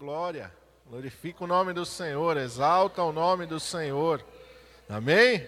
glória. Glorifica o nome do Senhor, exalta o nome do Senhor. Amém?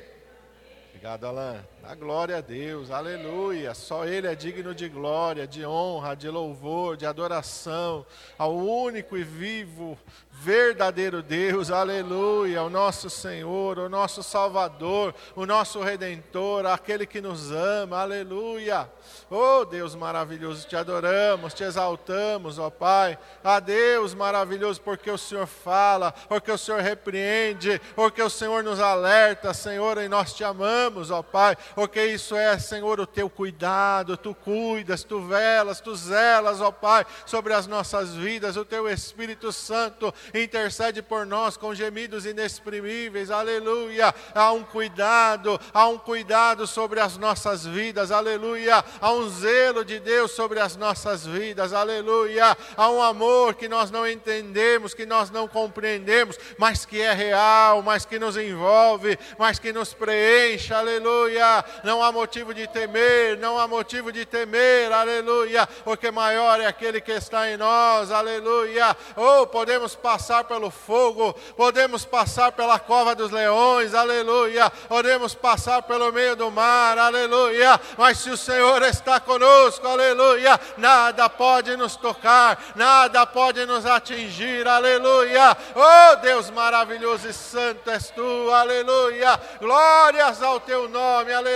Obrigado, Alain. A glória a Deus, aleluia. Só Ele é digno de glória, de honra, de louvor, de adoração ao único e vivo, verdadeiro Deus, aleluia, o nosso Senhor, o nosso Salvador, o nosso Redentor, aquele que nos ama, aleluia. Oh Deus maravilhoso, te adoramos, te exaltamos, ó Pai. A Deus maravilhoso, porque o Senhor fala, porque o Senhor repreende, porque o Senhor nos alerta, Senhor, e nós te amamos, ó Pai, porque isso é, Senhor, o teu cuidado, tu cuidas, tu velas, tu zelas, ó Pai, sobre as nossas vidas, o teu Espírito Santo intercede por nós com gemidos inexprimíveis, aleluia. Há um cuidado, há um cuidado sobre as nossas vidas, aleluia. Há um zelo de Deus sobre as nossas vidas, aleluia. Há um amor que nós não entendemos, que nós não compreendemos, mas que é real, mas que nos envolve, mas que nos preenche, aleluia. Não há motivo de temer, não há motivo de temer, aleluia, porque maior é aquele que está em nós, aleluia. Ou oh, podemos passar pelo fogo, podemos passar pela cova dos leões, aleluia. Podemos passar pelo meio do mar, aleluia. Mas se o Senhor está conosco, aleluia, nada pode nos tocar, nada pode nos atingir, aleluia. Oh Deus maravilhoso e santo és tu, aleluia. Glórias ao teu nome, aleluia.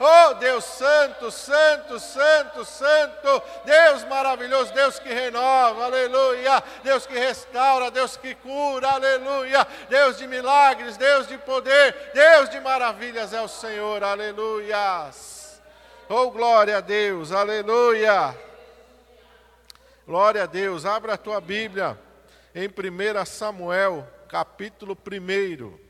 Oh Deus santo, santo, santo, santo, Deus maravilhoso, Deus que renova, aleluia. Deus que restaura restaura, Deus que cura, aleluia. Deus de milagres, Deus de poder, Deus de maravilhas é o Senhor, aleluias. Oh, glória a Deus, aleluia. Glória a Deus, abra a tua Bíblia em 1 Samuel, capítulo 1.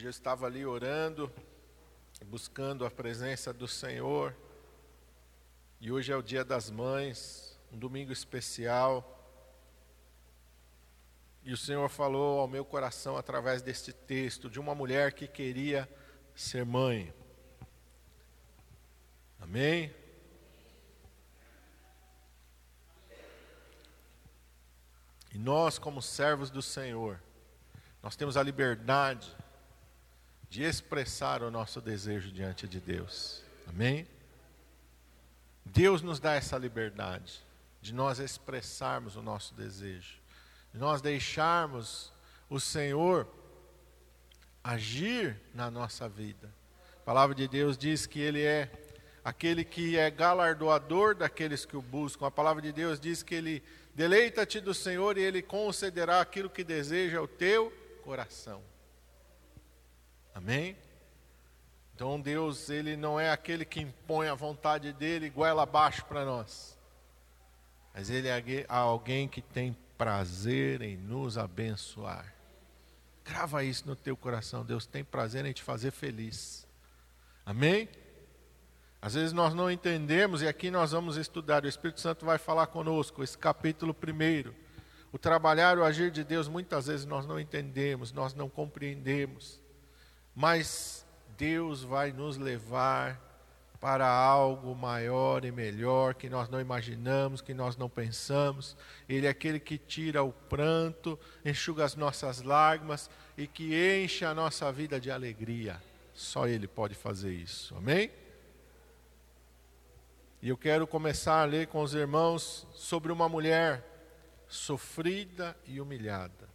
Hoje eu estava ali orando, buscando a presença do Senhor. E hoje é o Dia das Mães, um domingo especial. E o Senhor falou ao meu coração através deste texto de uma mulher que queria ser mãe. Amém? E nós, como servos do Senhor, nós temos a liberdade de expressar o nosso desejo diante de Deus. Amém? Deus nos dá essa liberdade de nós expressarmos o nosso desejo, de nós deixarmos o Senhor agir na nossa vida. A palavra de Deus diz que Ele é aquele que é galardoador daqueles que o buscam. A palavra de Deus diz que Ele deleita-te do Senhor e Ele concederá aquilo que deseja o teu coração. Amém? Então Deus, ele não é aquele que impõe a vontade dele goela abaixo para nós. Mas ele é alguém que tem prazer em nos abençoar. Grava isso no teu coração. Deus tem prazer em te fazer feliz. Amém? Às vezes nós não entendemos, e aqui nós vamos estudar, o Espírito Santo vai falar conosco, esse capítulo primeiro. O trabalhar, o agir de Deus, muitas vezes nós não entendemos, nós não compreendemos mas Deus vai nos levar para algo maior e melhor que nós não imaginamos, que nós não pensamos. Ele é aquele que tira o pranto, enxuga as nossas lágrimas e que enche a nossa vida de alegria. Só Ele pode fazer isso. Amém? E eu quero começar a ler com os irmãos sobre uma mulher sofrida e humilhada.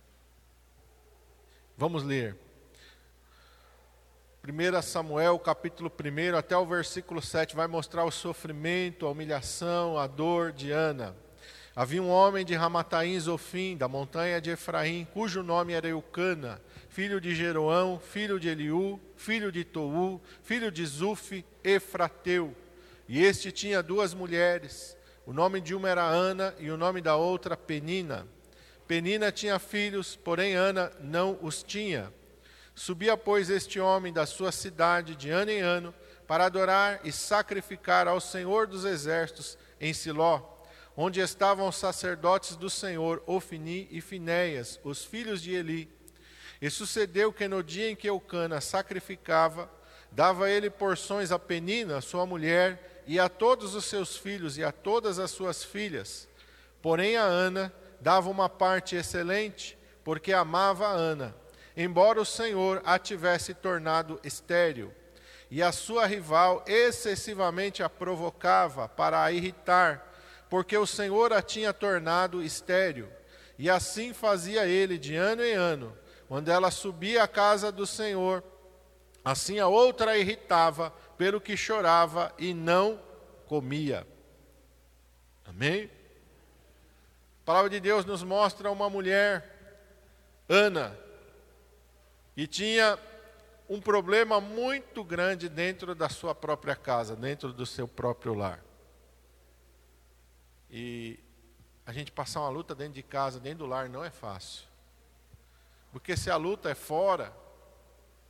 Vamos ler. 1 Samuel, capítulo 1, até o versículo 7, vai mostrar o sofrimento, a humilhação, a dor de Ana. Havia um homem de Ramataim Zofim, da montanha de Efraim, cujo nome era Eucana, filho de Jeroão, filho de Eliú, filho de Tou, filho de Zuf, Efrateu. E este tinha duas mulheres, o nome de uma era Ana e o nome da outra Penina. Penina tinha filhos, porém Ana não os tinha. Subia, pois, este homem da sua cidade de ano em ano para adorar e sacrificar ao Senhor dos Exércitos em Siló, onde estavam os sacerdotes do Senhor, Ofini e Finéias, os filhos de Eli. E sucedeu que no dia em que Eucana sacrificava, dava ele porções a Penina, sua mulher, e a todos os seus filhos e a todas as suas filhas. Porém a Ana dava uma parte excelente, porque amava a Ana, embora o Senhor a tivesse tornado estéril. E a sua rival excessivamente a provocava para a irritar, porque o Senhor a tinha tornado estéril. E assim fazia ele de ano em ano, quando ela subia à casa do Senhor. Assim a outra a irritava, pelo que chorava e não comia. Amém? A palavra de Deus nos mostra uma mulher, Ana, que tinha um problema muito grande dentro da sua própria casa, dentro do seu próprio lar. E a gente passar uma luta dentro de casa, dentro do lar, não é fácil. Porque se a luta é fora,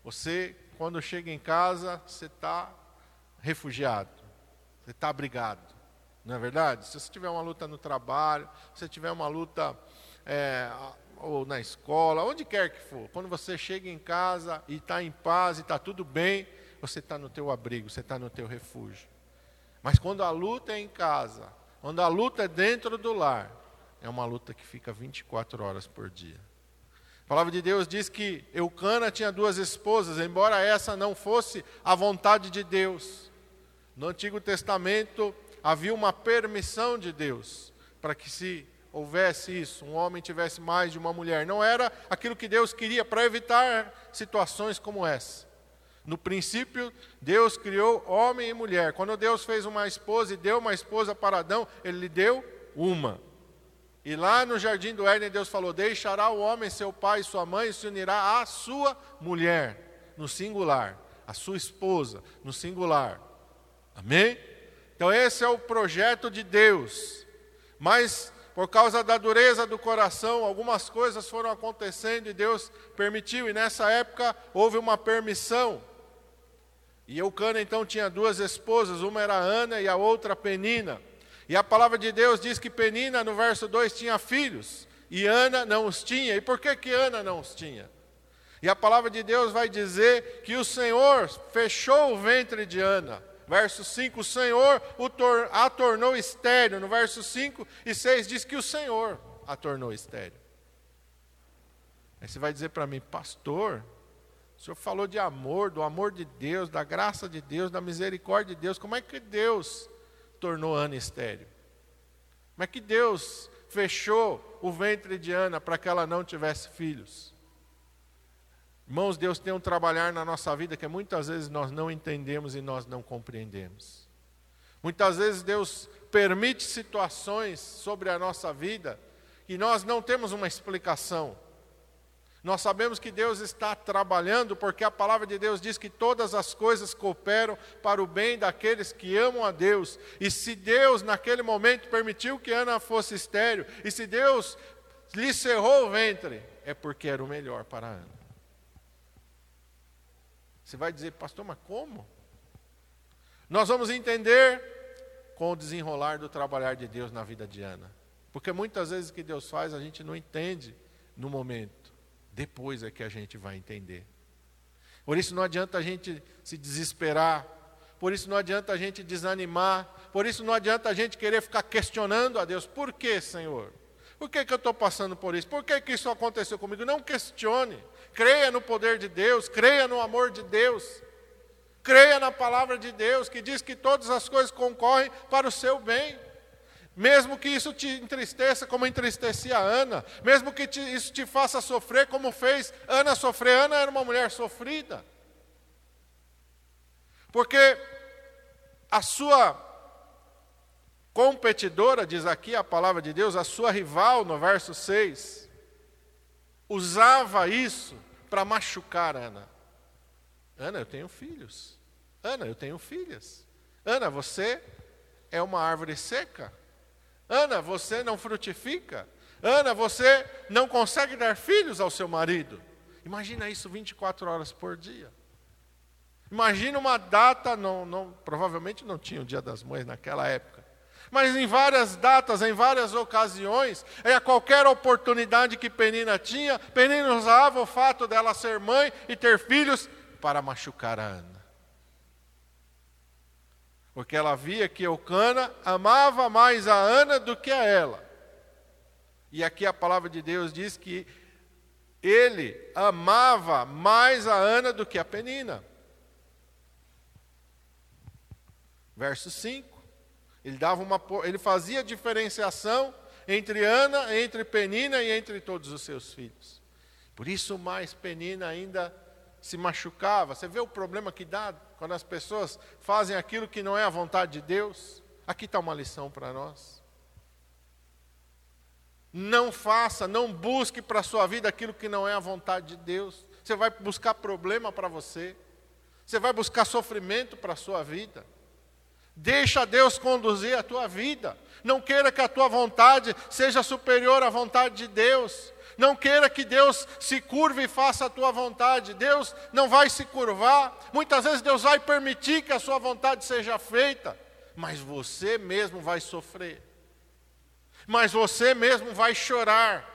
você, quando chega em casa, você está refugiado, você está abrigado. Não é verdade? Se você tiver uma luta no trabalho, se você tiver uma luta é, ou na escola, onde quer que for, quando você chega em casa e está em paz e está tudo bem, você está no teu abrigo, você está no teu refúgio. Mas quando a luta é em casa, quando a luta é dentro do lar, é uma luta que fica 24 horas por dia. A palavra de Deus diz que Eucana tinha duas esposas, embora essa não fosse a vontade de Deus. No Antigo Testamento havia uma permissão de Deus para que se houvesse isso, um homem tivesse mais de uma mulher. Não era aquilo que Deus queria para evitar situações como essa. No princípio, Deus criou homem e mulher. Quando Deus fez uma esposa e deu uma esposa para Adão, ele lhe deu uma. E lá no jardim do Éden, Deus falou: Deixará o homem seu pai e sua mãe e se unirá à sua mulher, no singular, a sua esposa, no singular. Amém? Então, esse é o projeto de Deus. Mas por causa da dureza do coração, algumas coisas foram acontecendo e Deus permitiu, e nessa época houve uma permissão. E Eucana então tinha duas esposas, uma era Ana e a outra Penina. E a palavra de Deus diz que Penina, no verso 2, tinha filhos, e Ana não os tinha. E por que, que Ana não os tinha? E a palavra de Deus vai dizer que o Senhor fechou o ventre de Ana. Verso 5, o Senhor a tornou estéreo. No verso 5 e 6 diz que o Senhor a tornou estéreo. Aí você vai dizer para mim, pastor, o senhor falou de amor, do amor de Deus, da graça de Deus, da misericórdia de Deus. Como é que Deus tornou Ana estéreo? Como é que Deus fechou o ventre de Ana para que ela não tivesse filhos? Irmãos, Deus tem um trabalhar na nossa vida que muitas vezes nós não entendemos e nós não compreendemos. Muitas vezes Deus permite situações sobre a nossa vida e nós não temos uma explicação. Nós sabemos que Deus está trabalhando porque a palavra de Deus diz que todas as coisas cooperam para o bem daqueles que amam a Deus. E se Deus naquele momento permitiu que Ana fosse estéreo, e se Deus lhe cerrou o ventre, é porque era o melhor para Ana. Você vai dizer, pastor, mas como? Nós vamos entender com o desenrolar do trabalhar de Deus na vida de Ana. Porque muitas vezes o que Deus faz a gente não entende no momento. Depois é que a gente vai entender. Por isso não adianta a gente se desesperar. Por isso não adianta a gente desanimar. Por isso não adianta a gente querer ficar questionando a Deus. Por que, Senhor? Por que, que eu estou passando por isso? Por que, que isso aconteceu comigo? Não questione creia no poder de Deus, creia no amor de Deus, creia na palavra de Deus, que diz que todas as coisas concorrem para o seu bem. Mesmo que isso te entristeça, como entristecia Ana, mesmo que te, isso te faça sofrer, como fez Ana sofrer. Ana era uma mulher sofrida. Porque a sua competidora, diz aqui a palavra de Deus, a sua rival, no verso 6, usava isso para machucar Ana. Ana, eu tenho filhos. Ana, eu tenho filhas. Ana, você é uma árvore seca. Ana, você não frutifica. Ana, você não consegue dar filhos ao seu marido. Imagina isso 24 horas por dia. Imagina uma data, não, não, provavelmente não tinha o Dia das Mães naquela época. Mas em várias datas, em várias ocasiões, e a qualquer oportunidade que Penina tinha, Penina usava o fato dela ser mãe e ter filhos para machucar a Ana. Porque ela via que Eucana amava mais a Ana do que a ela. E aqui a palavra de Deus diz que ele amava mais a Ana do que a Penina. Verso 5. Ele, dava uma, ele fazia diferenciação entre Ana, entre Penina e entre todos os seus filhos. Por isso mais Penina ainda se machucava. Você vê o problema que dá quando as pessoas fazem aquilo que não é a vontade de Deus? Aqui está uma lição para nós. Não faça, não busque para a sua vida aquilo que não é a vontade de Deus. Você vai buscar problema para você. Você vai buscar sofrimento para a sua vida. Deixa Deus conduzir a tua vida. Não queira que a tua vontade seja superior à vontade de Deus. Não queira que Deus se curve e faça a tua vontade. Deus não vai se curvar. Muitas vezes Deus vai permitir que a sua vontade seja feita, mas você mesmo vai sofrer. Mas você mesmo vai chorar.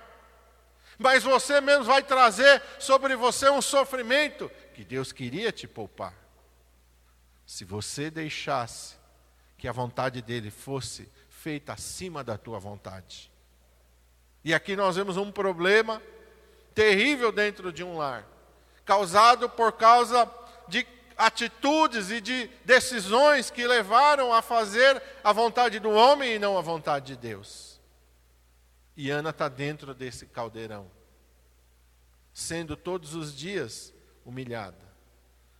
Mas você mesmo vai trazer sobre você um sofrimento que Deus queria te poupar. Se você deixasse que a vontade dele fosse feita acima da tua vontade. E aqui nós vemos um problema terrível dentro de um lar, causado por causa de atitudes e de decisões que levaram a fazer a vontade do homem e não a vontade de Deus. E Ana está dentro desse caldeirão, sendo todos os dias humilhada,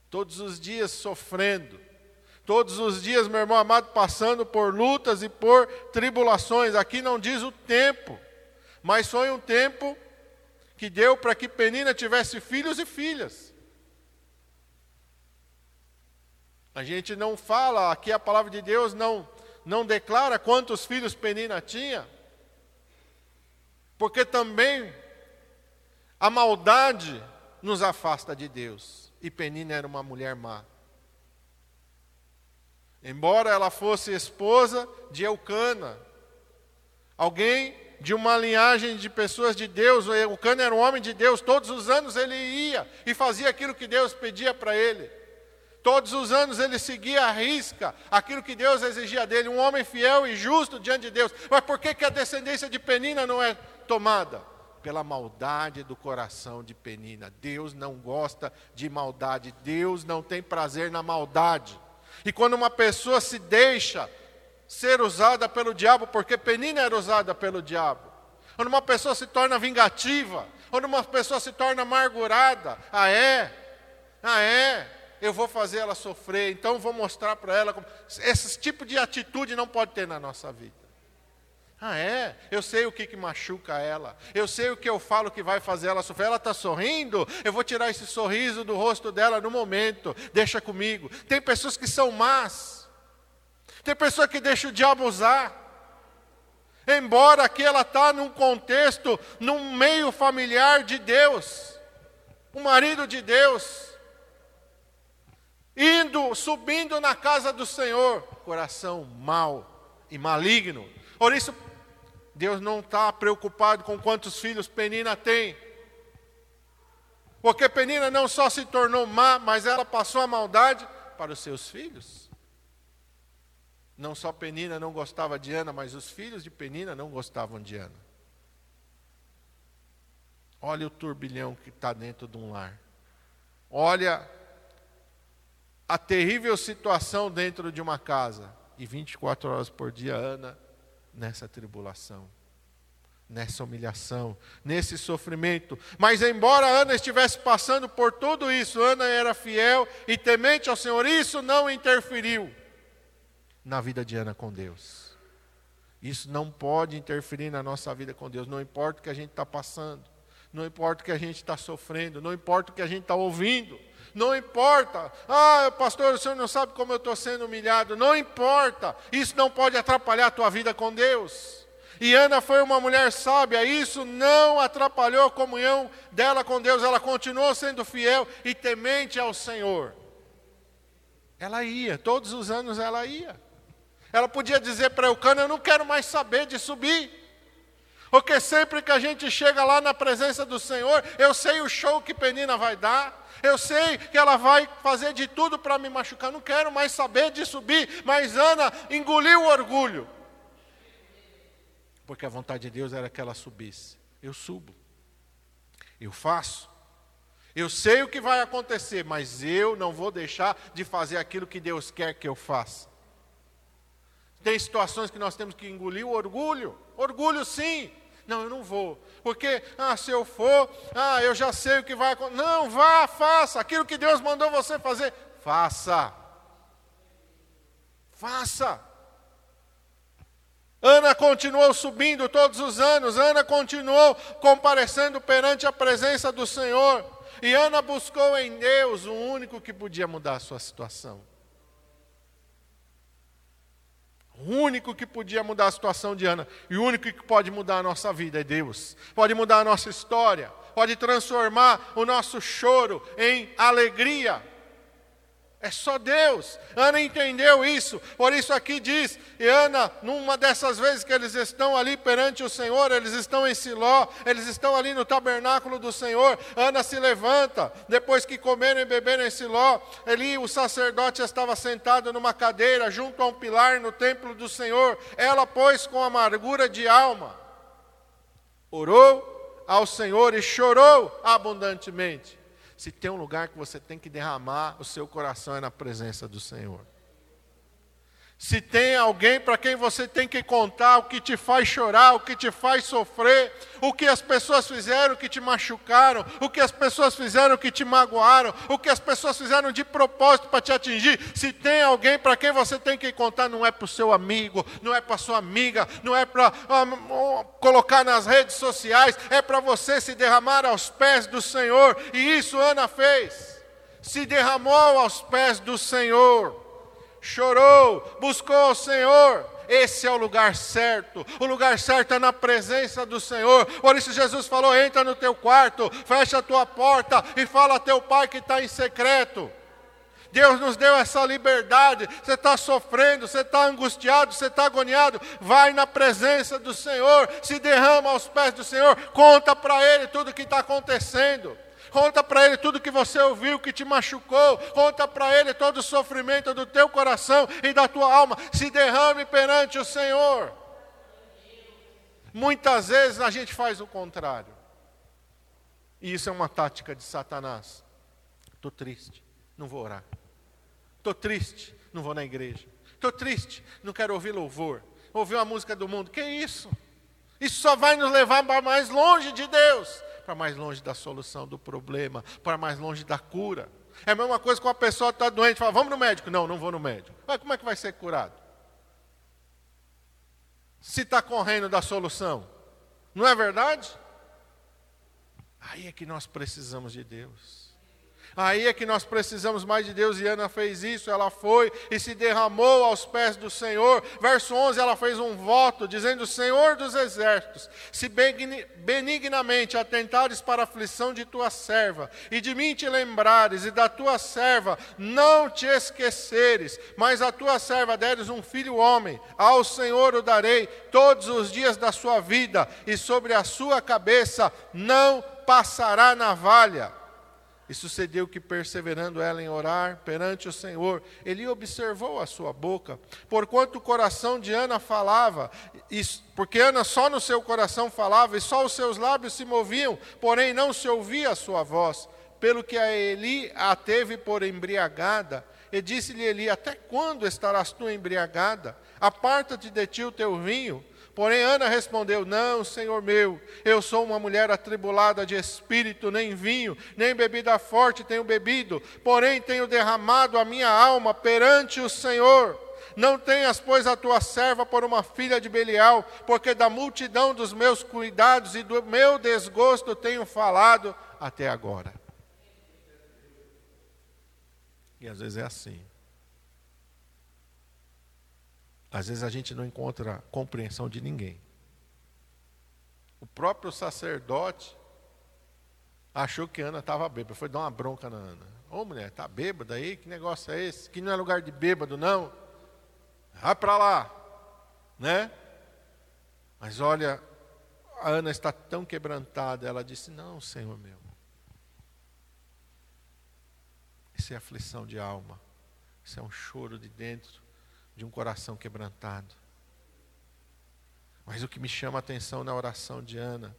todos os dias sofrendo, Todos os dias, meu irmão amado, passando por lutas e por tribulações. Aqui não diz o tempo, mas foi um tempo que deu para que Penina tivesse filhos e filhas. A gente não fala, aqui a palavra de Deus não, não declara quantos filhos Penina tinha, porque também a maldade nos afasta de Deus, e Penina era uma mulher má. Embora ela fosse esposa de Eucana, alguém de uma linhagem de pessoas de Deus, Eucana era um homem de Deus, todos os anos ele ia e fazia aquilo que Deus pedia para ele. Todos os anos ele seguia a risca aquilo que Deus exigia dele, um homem fiel e justo diante de Deus. Mas por que, que a descendência de Penina não é tomada? Pela maldade do coração de Penina. Deus não gosta de maldade, Deus não tem prazer na maldade. E quando uma pessoa se deixa ser usada pelo diabo, porque Penina era usada pelo diabo, quando uma pessoa se torna vingativa, quando uma pessoa se torna amargurada, ah é, ah é, eu vou fazer ela sofrer, então vou mostrar para ela. Como... Esse tipo de atitude não pode ter na nossa vida. Ah, é? Eu sei o que, que machuca ela. Eu sei o que eu falo que vai fazer ela sofrer. Ela está sorrindo, eu vou tirar esse sorriso do rosto dela no momento. Deixa comigo. Tem pessoas que são más. Tem pessoa que deixa o diabo usar. Embora aqui ela está num contexto, num meio familiar de Deus. O marido de Deus. Indo, subindo na casa do Senhor. Coração mau e maligno. Por isso, Deus não está preocupado com quantos filhos Penina tem. Porque Penina não só se tornou má, mas ela passou a maldade para os seus filhos. Não só Penina não gostava de Ana, mas os filhos de Penina não gostavam de Ana. Olha o turbilhão que está dentro de um lar. Olha a terrível situação dentro de uma casa. E 24 horas por dia, Ana nessa tribulação, nessa humilhação, nesse sofrimento. Mas, embora Ana estivesse passando por tudo isso, Ana era fiel e temente ao Senhor, isso não interferiu na vida de Ana com Deus. Isso não pode interferir na nossa vida com Deus, não importa o que a gente está passando, não importa o que a gente está sofrendo, não importa o que a gente está ouvindo. Não importa. Ah, pastor, o senhor não sabe como eu estou sendo humilhado. Não importa. Isso não pode atrapalhar a tua vida com Deus. E Ana foi uma mulher sábia, isso não atrapalhou a comunhão dela com Deus, ela continuou sendo fiel e temente ao Senhor. Ela ia, todos os anos ela ia. Ela podia dizer para Eucana: Eu não quero mais saber de subir. Porque sempre que a gente chega lá na presença do Senhor, eu sei o show que Penina vai dar, eu sei que ela vai fazer de tudo para me machucar, não quero mais saber de subir. Mas Ana engoliu o orgulho, porque a vontade de Deus era que ela subisse. Eu subo, eu faço, eu sei o que vai acontecer, mas eu não vou deixar de fazer aquilo que Deus quer que eu faça. Tem situações que nós temos que engolir o orgulho. Orgulho sim. Não, eu não vou. Porque, ah, se eu for, ah, eu já sei o que vai acontecer. Não, vá, faça. Aquilo que Deus mandou você fazer, faça. Faça. Ana continuou subindo todos os anos, Ana continuou comparecendo perante a presença do Senhor. E Ana buscou em Deus o único que podia mudar a sua situação. O único que podia mudar a situação de Ana e o único que pode mudar a nossa vida é Deus. Pode mudar a nossa história, pode transformar o nosso choro em alegria. É só Deus. Ana entendeu isso. Por isso aqui diz, e Ana, numa dessas vezes que eles estão ali perante o Senhor, eles estão em Siló, eles estão ali no tabernáculo do Senhor. Ana se levanta, depois que comeram e beberam em Siló, ali o sacerdote estava sentado numa cadeira junto a um pilar no templo do Senhor. Ela, pois, com amargura de alma, orou ao Senhor e chorou abundantemente. Se tem um lugar que você tem que derramar o seu coração é na presença do Senhor. Se tem alguém para quem você tem que contar o que te faz chorar, o que te faz sofrer, o que as pessoas fizeram que te machucaram, o que as pessoas fizeram que te magoaram, o que as pessoas fizeram de propósito para te atingir, se tem alguém para quem você tem que contar, não é para o seu amigo, não é para sua amiga, não é para colocar nas redes sociais, é para você se derramar aos pés do Senhor, e isso Ana fez, se derramou aos pés do Senhor chorou, buscou o Senhor. Esse é o lugar certo. O lugar certo é na presença do Senhor. Por isso Jesus falou: entra no teu quarto, fecha a tua porta e fala a teu pai que está em secreto. Deus nos deu essa liberdade. Você está sofrendo, você está angustiado, você está agoniado. Vai na presença do Senhor, se derrama aos pés do Senhor, conta para Ele tudo o que está acontecendo. Conta para Ele tudo que você ouviu que te machucou. Conta para Ele todo o sofrimento do teu coração e da tua alma. Se derrame perante o Senhor. Muitas vezes a gente faz o contrário. E isso é uma tática de Satanás. Estou triste, não vou orar. Estou triste, não vou na igreja. Estou triste, não quero ouvir louvor. Ouvir uma música do mundo. Que isso? Isso só vai nos levar para mais longe de Deus para mais longe da solução do problema, para mais longe da cura. É a mesma coisa com a pessoa está doente, fala, vamos no médico. Não, não vou no médico. Mas como é que vai ser curado? Se está correndo da solução. Não é verdade? Aí é que nós precisamos de Deus. Aí é que nós precisamos mais de Deus, e Ana fez isso, ela foi e se derramou aos pés do Senhor. Verso 11, ela fez um voto, dizendo: Senhor dos exércitos, se benignamente atentares para a aflição de tua serva, e de mim te lembrares, e da tua serva não te esqueceres, mas a tua serva deres um filho homem, ao Senhor o darei todos os dias da sua vida, e sobre a sua cabeça não passará navalha e sucedeu que, perseverando ela em orar perante o Senhor, ele observou a sua boca, porquanto o coração de Ana falava, porque Ana só no seu coração falava, e só os seus lábios se moviam, porém não se ouvia a sua voz, pelo que a Eli a teve por embriagada, e disse-lhe Eli: Até quando estarás tu embriagada? Aparta-te de ti o teu vinho. Porém, Ana respondeu: Não, senhor meu, eu sou uma mulher atribulada de espírito, nem vinho, nem bebida forte tenho bebido, porém tenho derramado a minha alma perante o Senhor. Não tenhas, pois, a tua serva por uma filha de Belial, porque da multidão dos meus cuidados e do meu desgosto tenho falado até agora. E às vezes é assim. Às vezes a gente não encontra compreensão de ninguém. O próprio sacerdote achou que Ana estava bêbada, foi dar uma bronca na Ana. Ô mulher, está bêbada aí? Que negócio é esse? Que não é lugar de bêbado, não. Vai para lá, né? Mas olha, a Ana está tão quebrantada, ela disse: Não, Senhor meu. Isso é aflição de alma. Isso é um choro de dentro de um coração quebrantado. Mas o que me chama a atenção na oração de Ana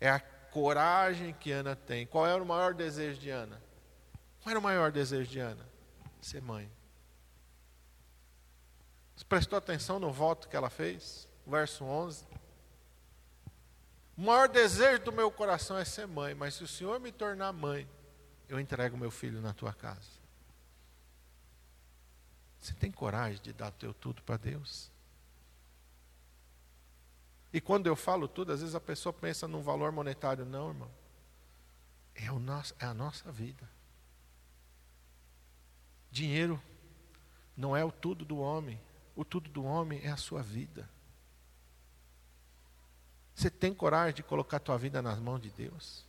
é a coragem que Ana tem. Qual era o maior desejo de Ana? Qual era o maior desejo de Ana? Ser mãe. Você prestou atenção no voto que ela fez? Verso 11. O maior desejo do meu coração é ser mãe, mas se o Senhor me tornar mãe, eu entrego meu filho na tua casa. Você tem coragem de dar teu tudo para Deus? E quando eu falo tudo, às vezes a pessoa pensa num valor monetário. Não, irmão. É, o nosso, é a nossa vida. Dinheiro não é o tudo do homem. O tudo do homem é a sua vida. Você tem coragem de colocar a tua vida nas mãos de Deus?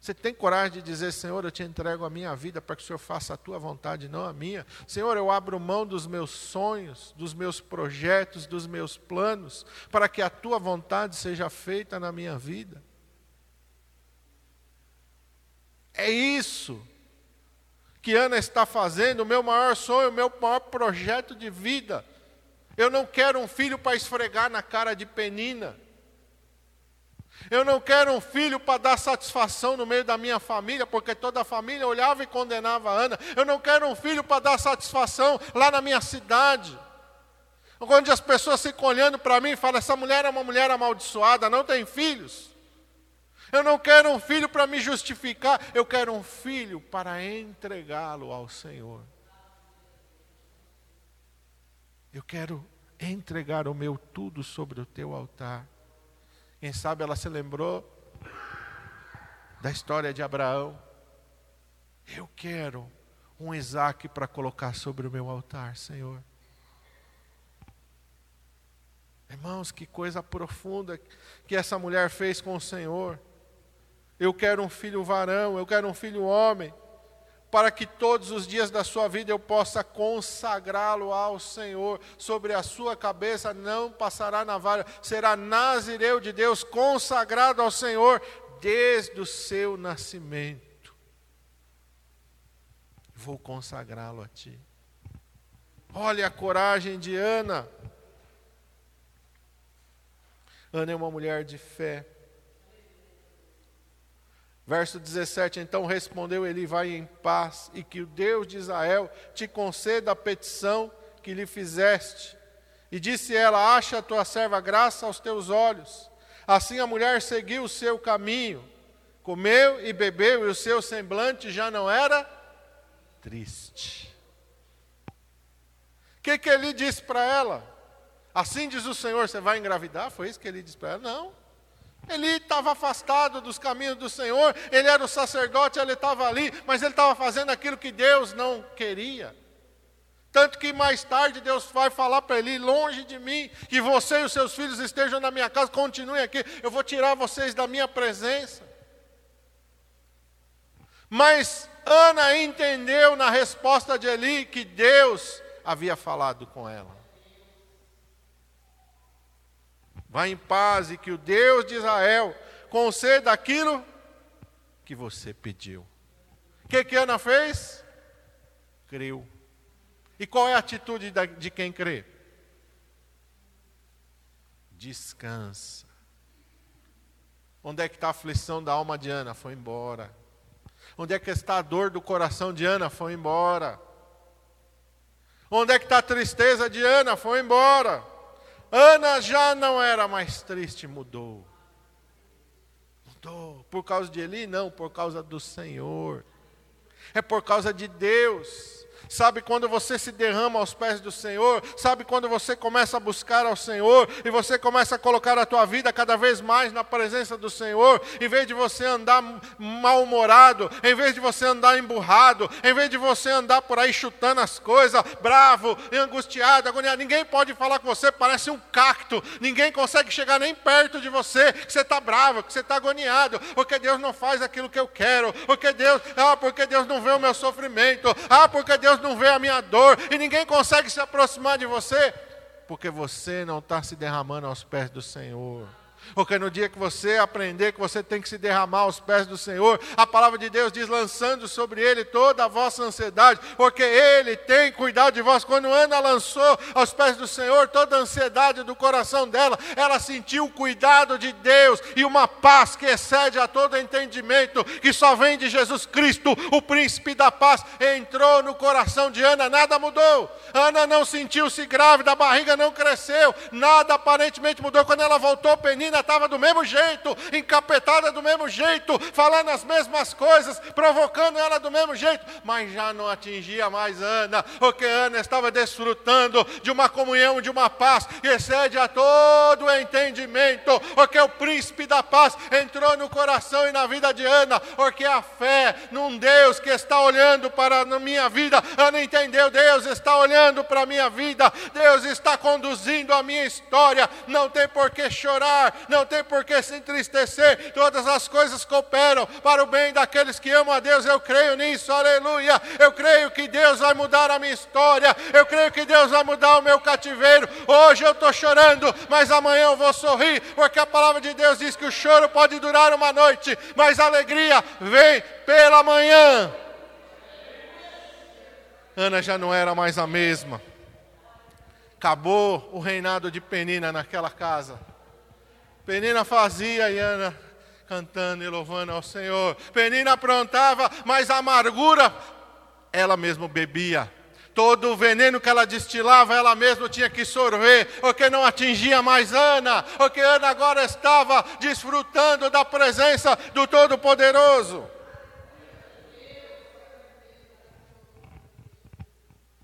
Você tem coragem de dizer, Senhor, eu te entrego a minha vida para que o Senhor faça a tua vontade, não a minha. Senhor, eu abro mão dos meus sonhos, dos meus projetos, dos meus planos, para que a tua vontade seja feita na minha vida. É isso que Ana está fazendo, o meu maior sonho, o meu maior projeto de vida. Eu não quero um filho para esfregar na cara de Penina. Eu não quero um filho para dar satisfação no meio da minha família, porque toda a família olhava e condenava a Ana. Eu não quero um filho para dar satisfação lá na minha cidade. Onde as pessoas ficam olhando para mim e falam: essa mulher é uma mulher amaldiçoada, não tem filhos. Eu não quero um filho para me justificar, eu quero um filho para entregá-lo ao Senhor. Eu quero entregar o meu tudo sobre o teu altar. Quem sabe ela se lembrou da história de Abraão. Eu quero um Isaac para colocar sobre o meu altar, Senhor. Irmãos, que coisa profunda que essa mulher fez com o Senhor. Eu quero um filho varão, eu quero um filho homem para que todos os dias da sua vida eu possa consagrá-lo ao Senhor. Sobre a sua cabeça não passará navalha, será nazireu de Deus, consagrado ao Senhor desde o seu nascimento. Vou consagrá-lo a ti. Olha a coragem de Ana. Ana é uma mulher de fé Verso 17: Então respondeu ele: Vai em paz, e que o Deus de Israel te conceda a petição que lhe fizeste. E disse ela: Acha a tua serva graça aos teus olhos. Assim a mulher seguiu o seu caminho, comeu e bebeu, e o seu semblante já não era triste. O que, que ele disse para ela? Assim diz o Senhor: Você vai engravidar? Foi isso que ele disse para ela? Não. Ele estava afastado dos caminhos do Senhor, ele era o sacerdote, ele estava ali, mas ele estava fazendo aquilo que Deus não queria. Tanto que mais tarde Deus vai falar para ele: longe de mim, que você e os seus filhos estejam na minha casa, continuem aqui, eu vou tirar vocês da minha presença. Mas Ana entendeu na resposta de Eli que Deus havia falado com ela. Vá em paz e que o Deus de Israel conceda aquilo que você pediu. O que, que Ana fez? Creu. E qual é a atitude de quem crê? Descansa. Onde é que está a aflição da alma de Ana? Foi embora. Onde é que está a dor do coração de Ana? Foi embora. Onde é que está a tristeza de Ana? Foi embora. Ana já não era mais triste, mudou. Mudou. Por causa de Eli? Não, por causa do Senhor. É por causa de Deus. Sabe quando você se derrama aos pés do Senhor? Sabe quando você começa a buscar ao Senhor? E você começa a colocar a tua vida cada vez mais na presença do Senhor, em vez de você andar mal-humorado, em vez de você andar emburrado, em vez de você andar por aí chutando as coisas, bravo, angustiado, agoniado, ninguém pode falar com você, parece um cacto, ninguém consegue chegar nem perto de você, que você está bravo, que você está agoniado, porque Deus não faz aquilo que eu quero, porque Deus, ah, porque Deus não vê o meu sofrimento, ah, porque Deus pessoas não veem a minha dor e ninguém consegue se aproximar de você? Porque você não está se derramando aos pés do Senhor. Porque no dia que você aprender que você tem que se derramar aos pés do Senhor, a palavra de Deus diz: lançando sobre Ele toda a vossa ansiedade, porque Ele tem cuidado de vós. Quando Ana lançou aos pés do Senhor toda a ansiedade do coração dela, ela sentiu o cuidado de Deus e uma paz que excede a todo entendimento, que só vem de Jesus Cristo, o príncipe da paz, entrou no coração de Ana, nada mudou. Ana não sentiu-se grávida, a barriga não cresceu, nada aparentemente mudou. Quando ela voltou, Penina estava do mesmo jeito, encapetada do mesmo jeito, falando as mesmas coisas, provocando ela do mesmo jeito, mas já não atingia mais Ana, porque Ana estava desfrutando de uma comunhão, de uma paz que excede a todo entendimento, porque o príncipe da paz entrou no coração e na vida de Ana, porque a fé num Deus que está olhando para a minha vida, Ana entendeu, Deus está olhando para a minha vida, Deus está conduzindo a minha história, não tem por que chorar, não tem por que se entristecer, todas as coisas cooperam para o bem daqueles que amam a Deus, eu creio nisso, aleluia. Eu creio que Deus vai mudar a minha história, eu creio que Deus vai mudar o meu cativeiro. Hoje eu estou chorando, mas amanhã eu vou sorrir, porque a palavra de Deus diz que o choro pode durar uma noite, mas a alegria vem pela manhã. Ana já não era mais a mesma. Acabou o reinado de Penina naquela casa. Penina fazia e Ana cantando e louvando ao Senhor. Penina aprontava, mas a amargura ela mesma bebia. Todo o veneno que ela destilava, ela mesma tinha que sorver, porque não atingia mais Ana, porque Ana agora estava desfrutando da presença do Todo-Poderoso.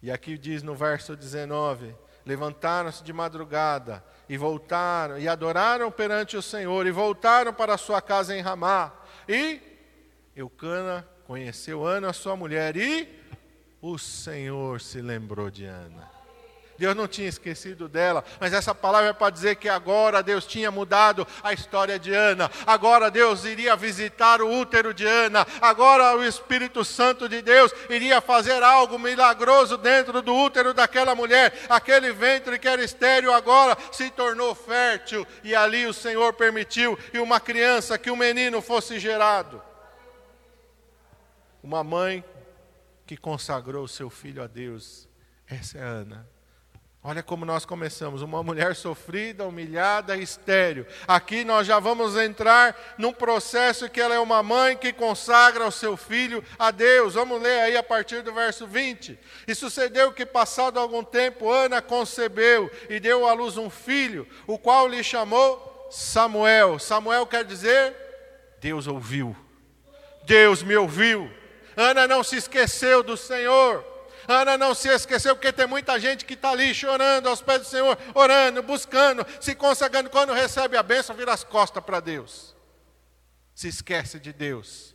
E aqui diz no verso 19: Levantaram-se de madrugada e voltaram e adoraram perante o Senhor e voltaram para a sua casa em Ramá. E Eucana conheceu Ana, sua mulher, e o Senhor se lembrou de Ana. Deus não tinha esquecido dela, mas essa palavra é para dizer que agora Deus tinha mudado a história de Ana, agora Deus iria visitar o útero de Ana, agora o Espírito Santo de Deus iria fazer algo milagroso dentro do útero daquela mulher, aquele ventre que era estéreo agora se tornou fértil, e ali o Senhor permitiu que uma criança, que um menino fosse gerado. Uma mãe que consagrou seu filho a Deus, essa é Ana. Olha como nós começamos, uma mulher sofrida, humilhada, estéril. Aqui nós já vamos entrar num processo que ela é uma mãe que consagra o seu filho a Deus. Vamos ler aí a partir do verso 20. E sucedeu que, passado algum tempo, Ana concebeu e deu à luz um filho, o qual lhe chamou Samuel. Samuel quer dizer Deus ouviu. Deus me ouviu. Ana não se esqueceu do Senhor. Ana não se esqueceu, porque tem muita gente que está ali chorando aos pés do Senhor, orando, buscando, se consagrando. Quando recebe a bênção, vira as costas para Deus. Se esquece de Deus.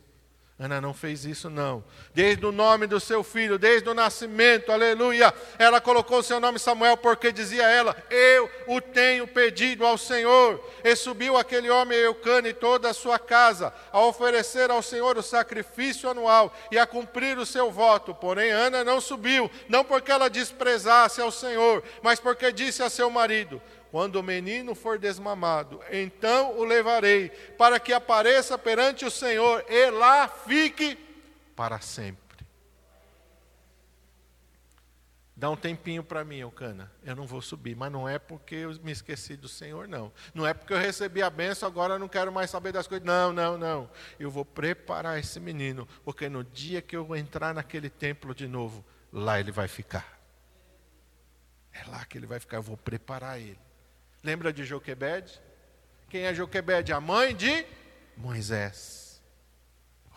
Ana não fez isso, não. Desde o nome do seu filho, desde o nascimento, aleluia. Ela colocou o seu nome Samuel, porque dizia ela: Eu o tenho pedido ao Senhor. E subiu aquele homem Eucana e toda a sua casa, a oferecer ao Senhor o sacrifício anual e a cumprir o seu voto. Porém, Ana não subiu, não porque ela desprezasse ao Senhor, mas porque disse a seu marido: quando o menino for desmamado, então o levarei, para que apareça perante o Senhor e lá fique para sempre. Dá um tempinho para mim, Eucana. Eu não vou subir, mas não é porque eu me esqueci do Senhor, não. Não é porque eu recebi a benção, agora eu não quero mais saber das coisas. Não, não, não. Eu vou preparar esse menino, porque no dia que eu entrar naquele templo de novo, lá ele vai ficar. É lá que ele vai ficar, eu vou preparar ele. Lembra de Joquebede? Quem é Joquebede? A mãe de Moisés.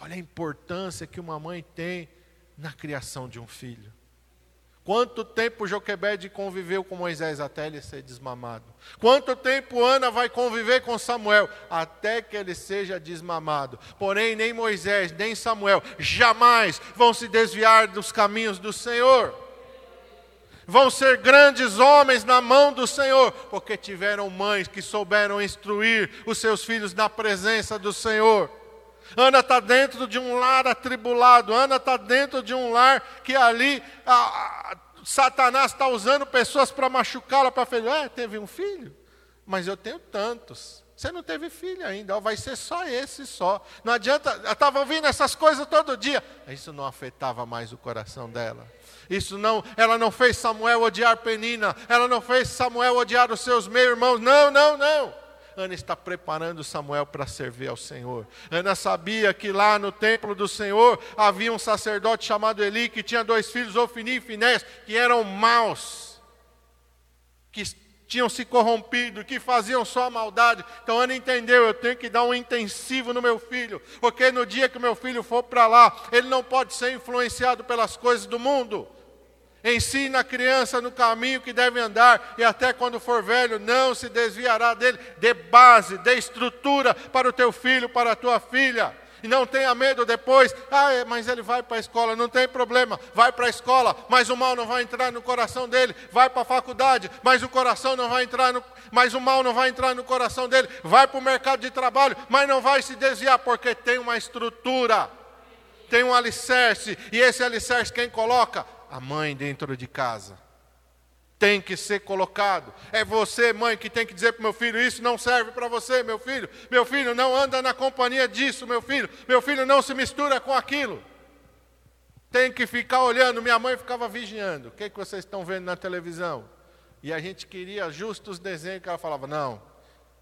Olha a importância que uma mãe tem na criação de um filho. Quanto tempo Joquebede conviveu com Moisés até ele ser desmamado? Quanto tempo Ana vai conviver com Samuel até que ele seja desmamado? Porém, nem Moisés, nem Samuel jamais vão se desviar dos caminhos do Senhor vão ser grandes homens na mão do Senhor, porque tiveram mães que souberam instruir os seus filhos na presença do Senhor. Ana está dentro de um lar atribulado. Ana está dentro de um lar que ali a, a, Satanás está usando pessoas para machucá-la, para fazer. É, teve um filho? Mas eu tenho tantos. Você não teve filho ainda, vai ser só esse só. Não adianta, eu estava ouvindo essas coisas todo dia. Isso não afetava mais o coração dela. Isso não, ela não fez Samuel odiar Penina, ela não fez Samuel odiar os seus meus-irmãos. Não, não, não. Ana está preparando Samuel para servir ao Senhor. Ana sabia que lá no templo do Senhor havia um sacerdote chamado Eli que tinha dois filhos, Ofni e Finés, que eram maus, que tinham se corrompido, que faziam só maldade. Então Ana entendeu, eu tenho que dar um intensivo no meu filho, porque no dia que meu filho for para lá, ele não pode ser influenciado pelas coisas do mundo. Ensina a criança no caminho que deve andar, e até quando for velho, não se desviará dele. Dê base, dê estrutura para o teu filho, para a tua filha. E não tenha medo depois, ah, é, mas ele vai para a escola, não tem problema, vai para a escola, mas o mal não vai entrar no coração dele, vai para a faculdade, mas o coração não vai entrar no, mas o mal não vai entrar no coração dele, vai para o mercado de trabalho, mas não vai se desviar, porque tem uma estrutura, tem um alicerce, e esse alicerce quem coloca? a mãe dentro de casa. Tem que ser colocado. É você, mãe, que tem que dizer para o meu filho: Isso não serve para você, meu filho. Meu filho não anda na companhia disso, meu filho. Meu filho não se mistura com aquilo. Tem que ficar olhando. Minha mãe ficava vigiando. O que, é que vocês estão vendo na televisão? E a gente queria justos desenhos que ela falava: Não,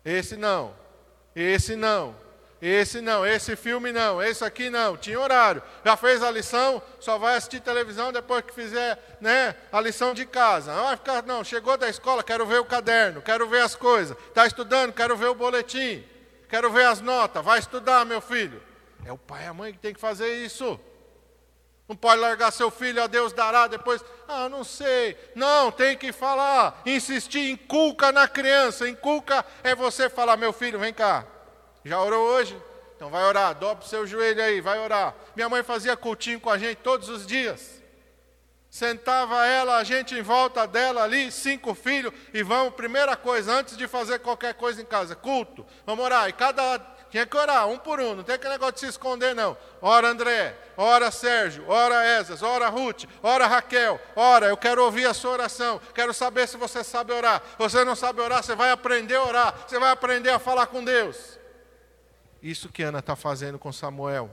esse não, esse não. Esse não, esse filme não, esse aqui não. Tinha horário. Já fez a lição, só vai assistir televisão depois que fizer né, a lição de casa. Não vai ficar, não, chegou da escola, quero ver o caderno, quero ver as coisas. Está estudando, quero ver o boletim, quero ver as notas. Vai estudar, meu filho. É o pai e a mãe que tem que fazer isso. Não pode largar seu filho, a Deus dará, depois, ah, não sei. Não, tem que falar, insistir, inculca na criança. Inculca é você falar, meu filho, vem cá. Já orou hoje? Então vai orar, dobre o seu joelho aí, vai orar. Minha mãe fazia cultinho com a gente todos os dias. Sentava ela, a gente em volta dela ali, cinco filhos, e vamos, primeira coisa, antes de fazer qualquer coisa em casa, culto. Vamos orar. E cada tinha que orar, um por um, não tem aquele negócio de se esconder, não. Ora André, ora Sérgio, ora Esas, ora Ruth, ora Raquel, ora, eu quero ouvir a sua oração, quero saber se você sabe orar. Você não sabe orar, você vai aprender a orar, você vai aprender a falar com Deus. Isso que Ana está fazendo com Samuel.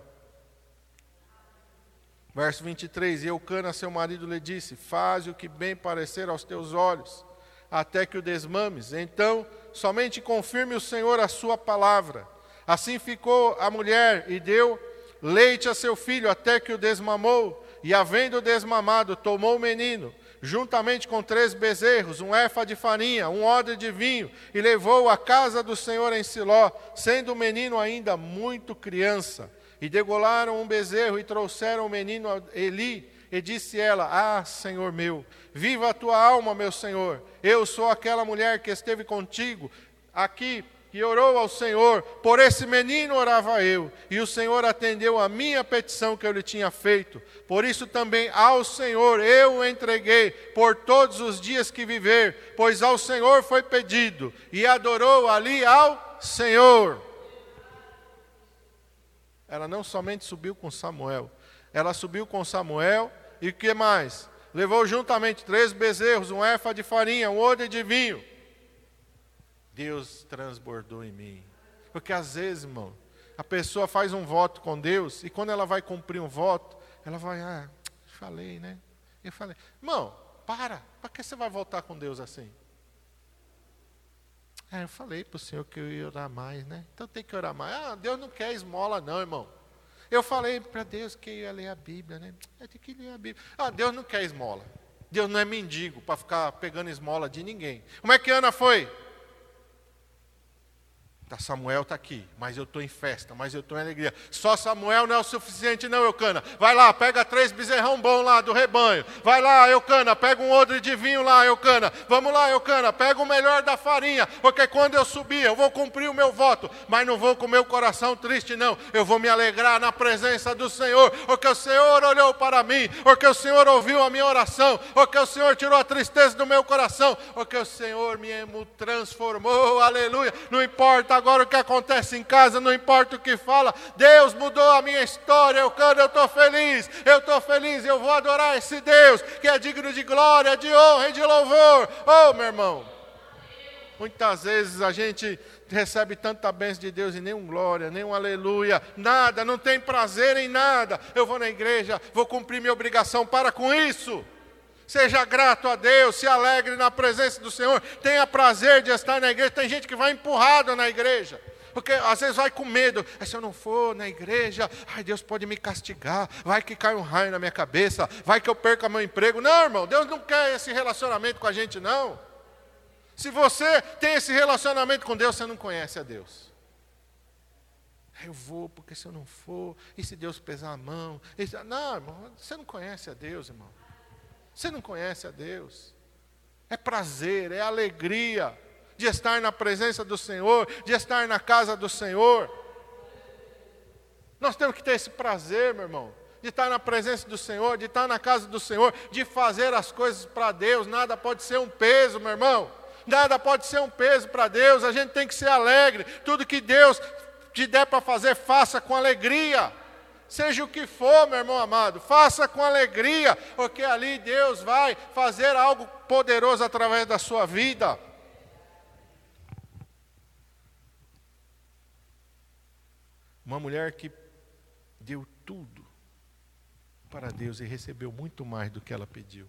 Verso 23: E Eucana, seu marido, lhe disse: Faze o que bem parecer aos teus olhos, até que o desmames. Então, somente confirme o Senhor a sua palavra. Assim ficou a mulher e deu leite a seu filho, até que o desmamou. E, havendo desmamado, tomou o menino juntamente com três bezerros, um éfa de farinha, um odre de vinho, e levou à casa do Senhor em Siló, sendo o menino ainda muito criança. E degolaram um bezerro e trouxeram o menino a Eli, e disse ela: Ah, Senhor meu, viva a tua alma, meu Senhor. Eu sou aquela mulher que esteve contigo aqui que orou ao Senhor, por esse menino orava eu, e o Senhor atendeu a minha petição que eu lhe tinha feito. Por isso também ao Senhor eu o entreguei por todos os dias que viver, pois ao Senhor foi pedido, e adorou ali ao Senhor. Ela não somente subiu com Samuel, ela subiu com Samuel e o que mais? Levou juntamente três bezerros, um éfa de farinha, um odre de vinho Deus transbordou em mim. Porque às vezes, irmão, a pessoa faz um voto com Deus e quando ela vai cumprir um voto, ela vai, ah, falei, né? Eu falei, irmão, para, para que você vai voltar com Deus assim? É, eu falei para o Senhor que eu ia orar mais, né? Então tem que orar mais. Ah, Deus não quer esmola, não, irmão. Eu falei para Deus que eu ia ler a Bíblia, né? Eu tenho que ler a Bíblia. Ah, Deus não quer esmola. Deus não é mendigo para ficar pegando esmola de ninguém. Como é que Ana foi? Tá, Samuel está aqui, mas eu estou em festa, mas eu estou em alegria. Só Samuel não é o suficiente, não, Eucana. Vai lá, pega três bezerrão bom lá do rebanho. Vai lá, Eucana, pega um odre de vinho lá, Eucana. Vamos lá, Eucana, pega o melhor da farinha, porque quando eu subir, eu vou cumprir o meu voto, mas não vou com o meu coração triste, não. Eu vou me alegrar na presença do Senhor, porque o Senhor olhou para mim, porque o Senhor ouviu a minha oração, porque o Senhor tirou a tristeza do meu coração, porque o Senhor me transformou, aleluia. Não importa agora o que acontece em casa, não importa o que fala, Deus mudou a minha história, eu canto, eu estou feliz, eu estou feliz, eu vou adorar esse Deus que é digno de glória, de honra e de louvor. Oh, meu irmão, muitas vezes a gente recebe tanta bênção de Deus e nenhum glória, nenhum aleluia, nada, não tem prazer em nada. Eu vou na igreja, vou cumprir minha obrigação, para com isso. Seja grato a Deus, se alegre na presença do Senhor, tenha prazer de estar na igreja. Tem gente que vai empurrado na igreja. Porque às vezes vai com medo. Se eu não for na igreja, ai, Deus pode me castigar. Vai que cai um raio na minha cabeça. Vai que eu perca meu emprego. Não, irmão, Deus não quer esse relacionamento com a gente, não. Se você tem esse relacionamento com Deus, você não conhece a Deus. Eu vou, porque se eu não for, e se Deus pesar a mão? Não, irmão, você não conhece a Deus, irmão. Você não conhece a Deus. É prazer, é alegria de estar na presença do Senhor, de estar na casa do Senhor. Nós temos que ter esse prazer, meu irmão, de estar na presença do Senhor, de estar na casa do Senhor, de fazer as coisas para Deus. Nada pode ser um peso, meu irmão. Nada pode ser um peso para Deus. A gente tem que ser alegre. Tudo que Deus te der para fazer, faça com alegria. Seja o que for, meu irmão amado, faça com alegria, porque ali Deus vai fazer algo poderoso através da sua vida. Uma mulher que deu tudo para Deus e recebeu muito mais do que ela pediu.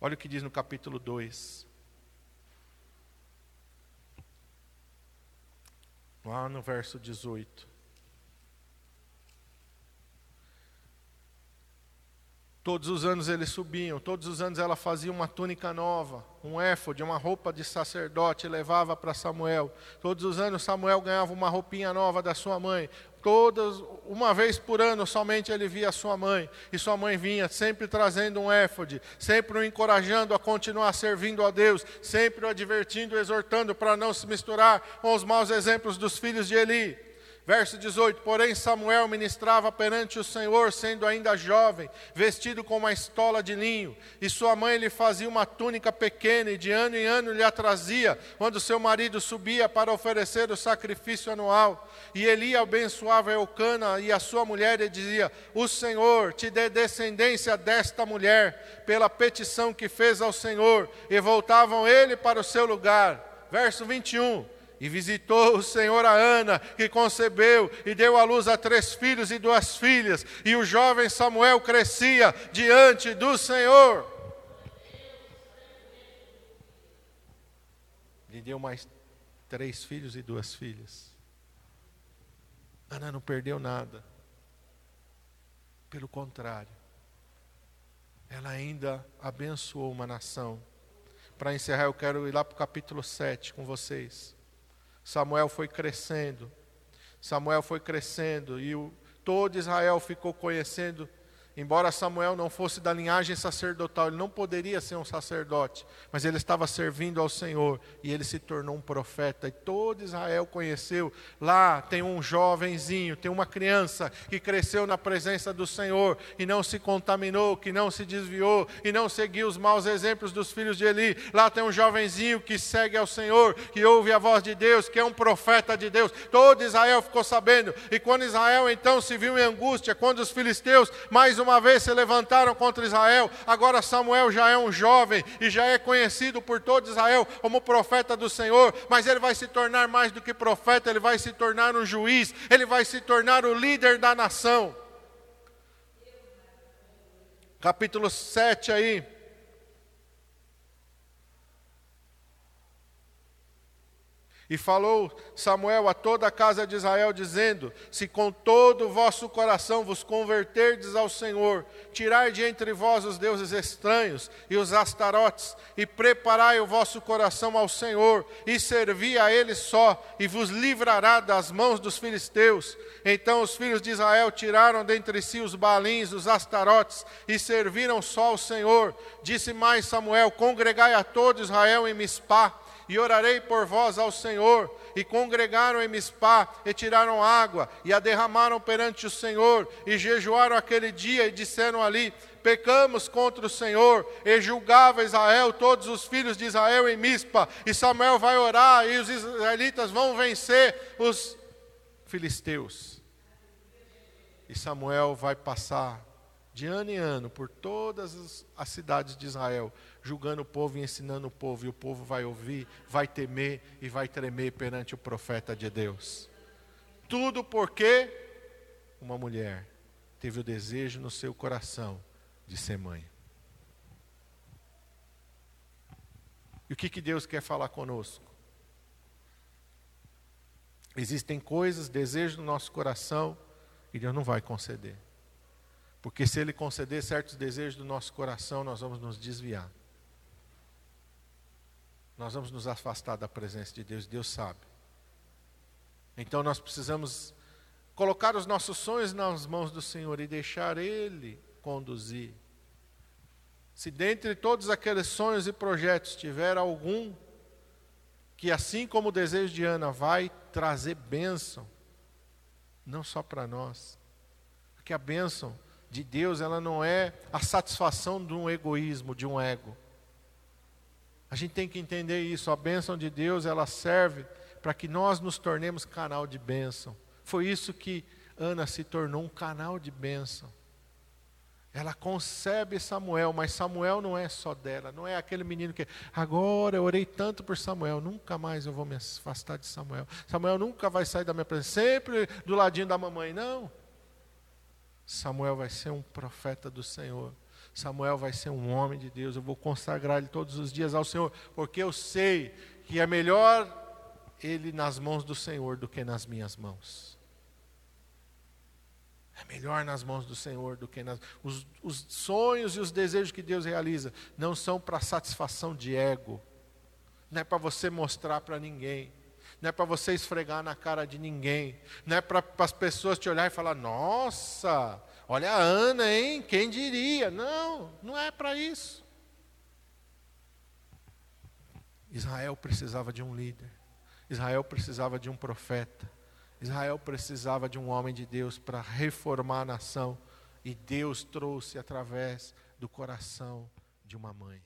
Olha o que diz no capítulo 2. Lá no verso 18. Todos os anos eles subiam, todos os anos ela fazia uma túnica nova, um éfode, uma roupa de sacerdote, levava para Samuel. Todos os anos Samuel ganhava uma roupinha nova da sua mãe. Todas, uma vez por ano somente ele via sua mãe, e sua mãe vinha sempre trazendo um éfode, sempre o encorajando a continuar servindo a Deus, sempre o advertindo, exortando para não se misturar com os maus exemplos dos filhos de Eli. Verso 18: Porém, Samuel ministrava perante o Senhor, sendo ainda jovem, vestido com uma estola de linho, e sua mãe lhe fazia uma túnica pequena, e de ano em ano lhe a trazia, quando seu marido subia para oferecer o sacrifício anual. E Eli abençoava Eucana e a sua mulher, e dizia: O Senhor te dê descendência desta mulher, pela petição que fez ao Senhor. E voltavam ele para o seu lugar. Verso 21. E visitou o Senhor a Ana, que concebeu e deu à luz a três filhos e duas filhas. E o jovem Samuel crescia diante do Senhor. Lhe deu mais três filhos e duas filhas. Ana não perdeu nada. Pelo contrário, ela ainda abençoou uma nação. Para encerrar, eu quero ir lá para o capítulo 7 com vocês. Samuel foi crescendo, Samuel foi crescendo e o, todo Israel ficou conhecendo Embora Samuel não fosse da linhagem sacerdotal, ele não poderia ser um sacerdote, mas ele estava servindo ao Senhor e ele se tornou um profeta. E todo Israel conheceu. Lá tem um jovenzinho, tem uma criança que cresceu na presença do Senhor e não se contaminou, que não se desviou e não seguiu os maus exemplos dos filhos de Eli. Lá tem um jovenzinho que segue ao Senhor, que ouve a voz de Deus, que é um profeta de Deus. Todo Israel ficou sabendo. E quando Israel então se viu em angústia, quando os filisteus mais uma uma vez se levantaram contra Israel, agora Samuel já é um jovem e já é conhecido por todo Israel como profeta do Senhor, mas ele vai se tornar mais do que profeta, ele vai se tornar um juiz, ele vai se tornar o líder da nação. Capítulo 7 aí. E falou Samuel a toda a casa de Israel, dizendo: Se com todo o vosso coração vos converterdes ao Senhor, tirai de entre vós os deuses estranhos e os astarotes, e preparai o vosso coração ao Senhor, e servi a Ele só, e vos livrará das mãos dos filisteus. Então os filhos de Israel tiraram dentre si os balins, os astarotes, e serviram só ao Senhor. Disse mais Samuel: Congregai a todo Israel em Mispá e orarei por vós ao Senhor. E congregaram em Mispá, e tiraram água, e a derramaram perante o Senhor, e jejuaram aquele dia, e disseram ali: Pecamos contra o Senhor, e julgava Israel, todos os filhos de Israel em Mispa, e Samuel vai orar, e os israelitas vão vencer os filisteus. E Samuel vai passar de ano em ano por todas as cidades de Israel, julgando o povo e ensinando o povo, e o povo vai ouvir, vai temer e vai tremer perante o profeta de Deus. Tudo porque uma mulher teve o desejo no seu coração de ser mãe. E o que, que Deus quer falar conosco? Existem coisas, desejos no nosso coração, e Deus não vai conceder. Porque se Ele conceder certos desejos do nosso coração, nós vamos nos desviar. Nós vamos nos afastar da presença de Deus, Deus sabe. Então nós precisamos colocar os nossos sonhos nas mãos do Senhor e deixar Ele conduzir. Se dentre todos aqueles sonhos e projetos tiver algum que, assim como o desejo de Ana, vai trazer bênção, não só para nós, porque a bênção de Deus, ela não é a satisfação de um egoísmo, de um ego. A gente tem que entender isso. A bênção de Deus, ela serve para que nós nos tornemos canal de bênção. Foi isso que Ana se tornou um canal de bênção. Ela concebe Samuel, mas Samuel não é só dela, não é aquele menino que agora eu orei tanto por Samuel, nunca mais eu vou me afastar de Samuel. Samuel nunca vai sair da minha presença, sempre do ladinho da mamãe, não. Samuel vai ser um profeta do Senhor. Samuel vai ser um homem de Deus. Eu vou consagrar ele todos os dias ao Senhor, porque eu sei que é melhor ele nas mãos do Senhor do que nas minhas mãos. É melhor nas mãos do Senhor do que nas. Os, os sonhos e os desejos que Deus realiza não são para satisfação de ego, não é para você mostrar para ninguém não é para você esfregar na cara de ninguém, não é para as pessoas te olhar e falar: nossa, olha a Ana, hein? Quem diria? Não, não é para isso. Israel precisava de um líder, Israel precisava de um profeta, Israel precisava de um homem de Deus para reformar a nação, e Deus trouxe através do coração de uma mãe.